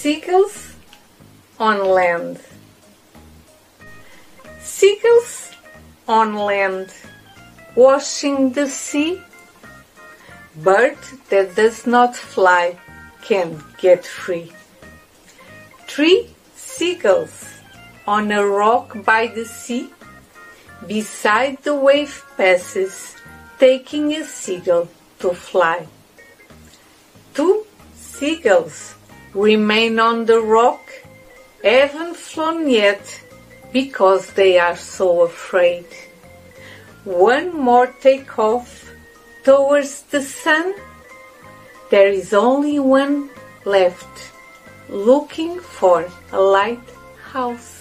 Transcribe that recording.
Seagulls on land. Seagulls on land, washing the sea. Bird that does not fly can get free. Three seagulls on a rock by the sea. Beside the wave passes, taking a seagull to fly. Two seagulls remain on the rock, haven't flown yet because they are so afraid. One more takeoff towards the sun. There is only one left looking for a lighthouse.